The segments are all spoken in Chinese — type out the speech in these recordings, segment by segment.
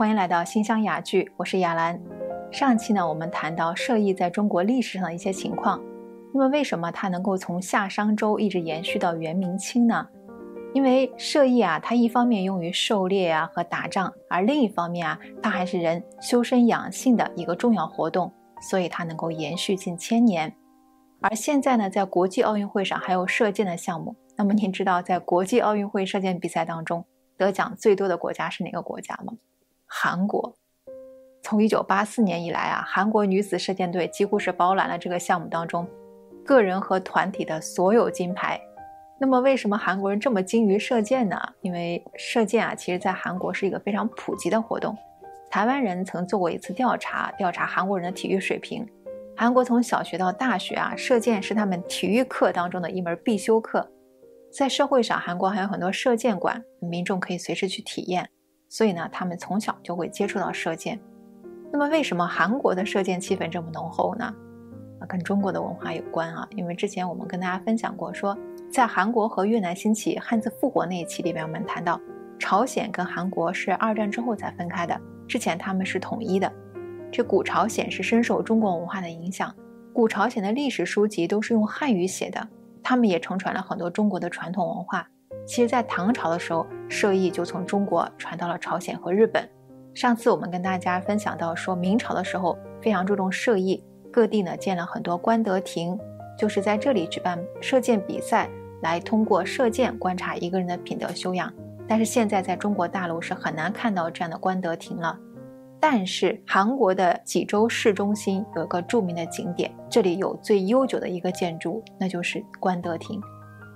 欢迎来到新乡雅聚，我是亚兰。上期呢，我们谈到射艺在中国历史上的一些情况。那么，为什么它能够从夏商周一直延续到元明清呢？因为射艺啊，它一方面用于狩猎啊和打仗，而另一方面啊，它还是人修身养性的一个重要活动，所以它能够延续近千年。而现在呢，在国际奥运会上还有射箭的项目。那么您知道，在国际奥运会射箭比赛当中，得奖最多的国家是哪个国家吗？韩国。从一九八四年以来啊，韩国女子射箭队几乎是包揽了这个项目当中个人和团体的所有金牌。那么，为什么韩国人这么精于射箭呢？因为射箭啊，其实在韩国是一个非常普及的活动。台湾人曾做过一次调查，调查韩国人的体育水平。韩国从小学到大学啊，射箭是他们体育课当中的一门必修课。在社会上，韩国还有很多射箭馆，民众可以随时去体验。所以呢，他们从小就会接触到射箭。那么，为什么韩国的射箭气氛这么浓厚呢？啊，跟中国的文化有关啊。因为之前我们跟大家分享过，说在韩国和越南兴起、汉字复活那一期里边，我们谈到朝鲜跟韩国是二战之后才分开的，之前他们是统一的。这古朝鲜是深受中国文化的影响，古朝鲜的历史书籍都是用汉语写的。他们也承传了很多中国的传统文化。其实，在唐朝的时候，射艺就从中国传到了朝鲜和日本。上次我们跟大家分享到，说明朝的时候非常注重射艺，各地呢建了很多官德亭，就是在这里举办射箭比赛，来通过射箭观察一个人的品德修养。但是现在在中国大陆是很难看到这样的官德亭了。但是韩国的济州市中心有一个著名的景点，这里有最悠久的一个建筑，那就是官德亭。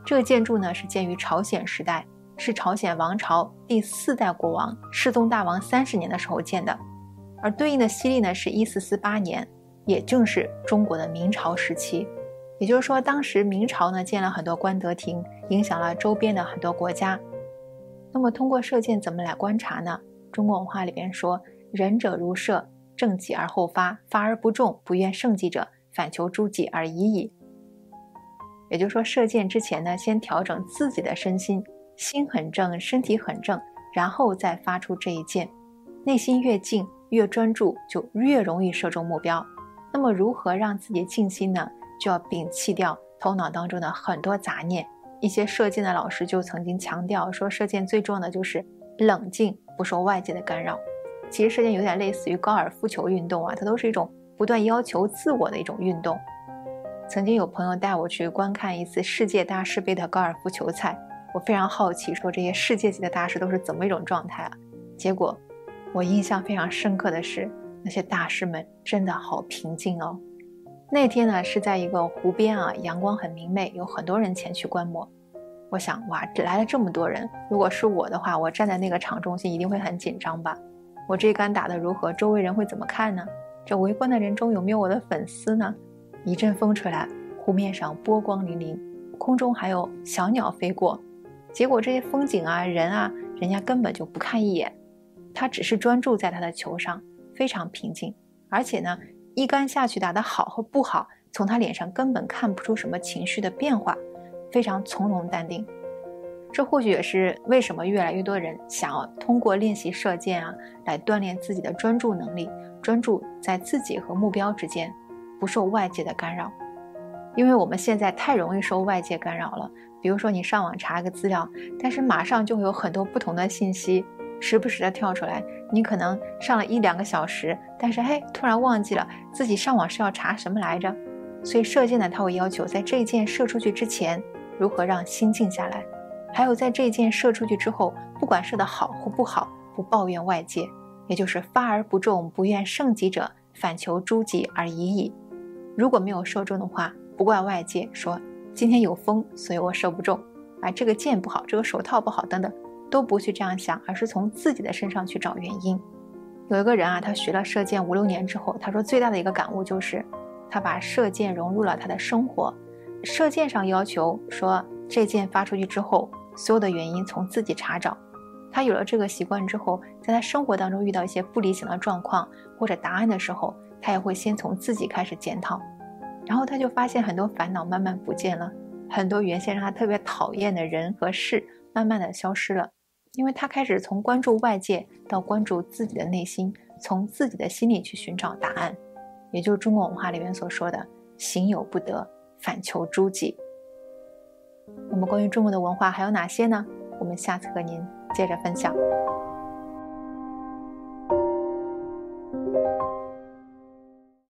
这个建筑呢是建于朝鲜时代，是朝鲜王朝第四代国王世宗大王三十年的时候建的，而对应的西历呢是一四四八年，也正是中国的明朝时期。也就是说，当时明朝呢建了很多官德亭，影响了周边的很多国家。那么通过射箭怎么来观察呢？中国文化里边说。仁者如射，正己而后发，发而不中，不愿胜己者，反求诸己而已矣。也就是说，射箭之前呢，先调整自己的身心，心很正，身体很正，然后再发出这一箭。内心越静，越专注，就越容易射中目标。那么，如何让自己静心呢？就要摒弃掉头脑当中的很多杂念。一些射箭的老师就曾经强调说，射箭最重要的就是冷静，不受外界的干扰。其实射箭有点类似于高尔夫球运动啊，它都是一种不断要求自我的一种运动。曾经有朋友带我去观看一次世界大师杯的高尔夫球赛，我非常好奇，说这些世界级的大师都是怎么一种状态啊？结果我印象非常深刻的是，那些大师们真的好平静哦。那天呢是在一个湖边啊，阳光很明媚，有很多人前去观摩。我想，哇，来了这么多人，如果是我的话，我站在那个场中心一定会很紧张吧。我这一杆打得如何？周围人会怎么看呢？这围观的人中有没有我的粉丝呢？一阵风吹来，湖面上波光粼粼，空中还有小鸟飞过。结果这些风景啊，人啊，人家根本就不看一眼，他只是专注在他的球上，非常平静。而且呢，一杆下去打得好和不好，从他脸上根本看不出什么情绪的变化，非常从容淡定。这或许也是为什么越来越多人想要通过练习射箭啊，来锻炼自己的专注能力，专注在自己和目标之间，不受外界的干扰。因为我们现在太容易受外界干扰了。比如说你上网查个资料，但是马上就会有很多不同的信息，时不时的跳出来。你可能上了一两个小时，但是嘿，突然忘记了自己上网是要查什么来着。所以射箭呢，它会要求在这一箭射出去之前，如何让心静下来。还有，在这一箭射出去之后，不管射得好或不好，不抱怨外界，也就是发而不中，不愿胜己者，反求诸己而已矣。如果没有射中的话，不怪外界，说今天有风，所以我射不中，啊，这个箭不好，这个手套不好，等等，都不去这样想，而是从自己的身上去找原因。有一个人啊，他学了射箭五六年之后，他说最大的一个感悟就是，他把射箭融入了他的生活。射箭上要求说，这箭发出去之后。所有的原因从自己查找，他有了这个习惯之后，在他生活当中遇到一些不理想的状况或者答案的时候，他也会先从自己开始检讨，然后他就发现很多烦恼慢慢不见了，很多原先让他特别讨厌的人和事慢慢的消失了。因为他开始从关注外界到关注自己的内心，从自己的心里去寻找答案，也就是中国文化里面所说的“行有不得，反求诸己”。那么，关于中国的文化还有哪些呢？我们下次和您接着分享。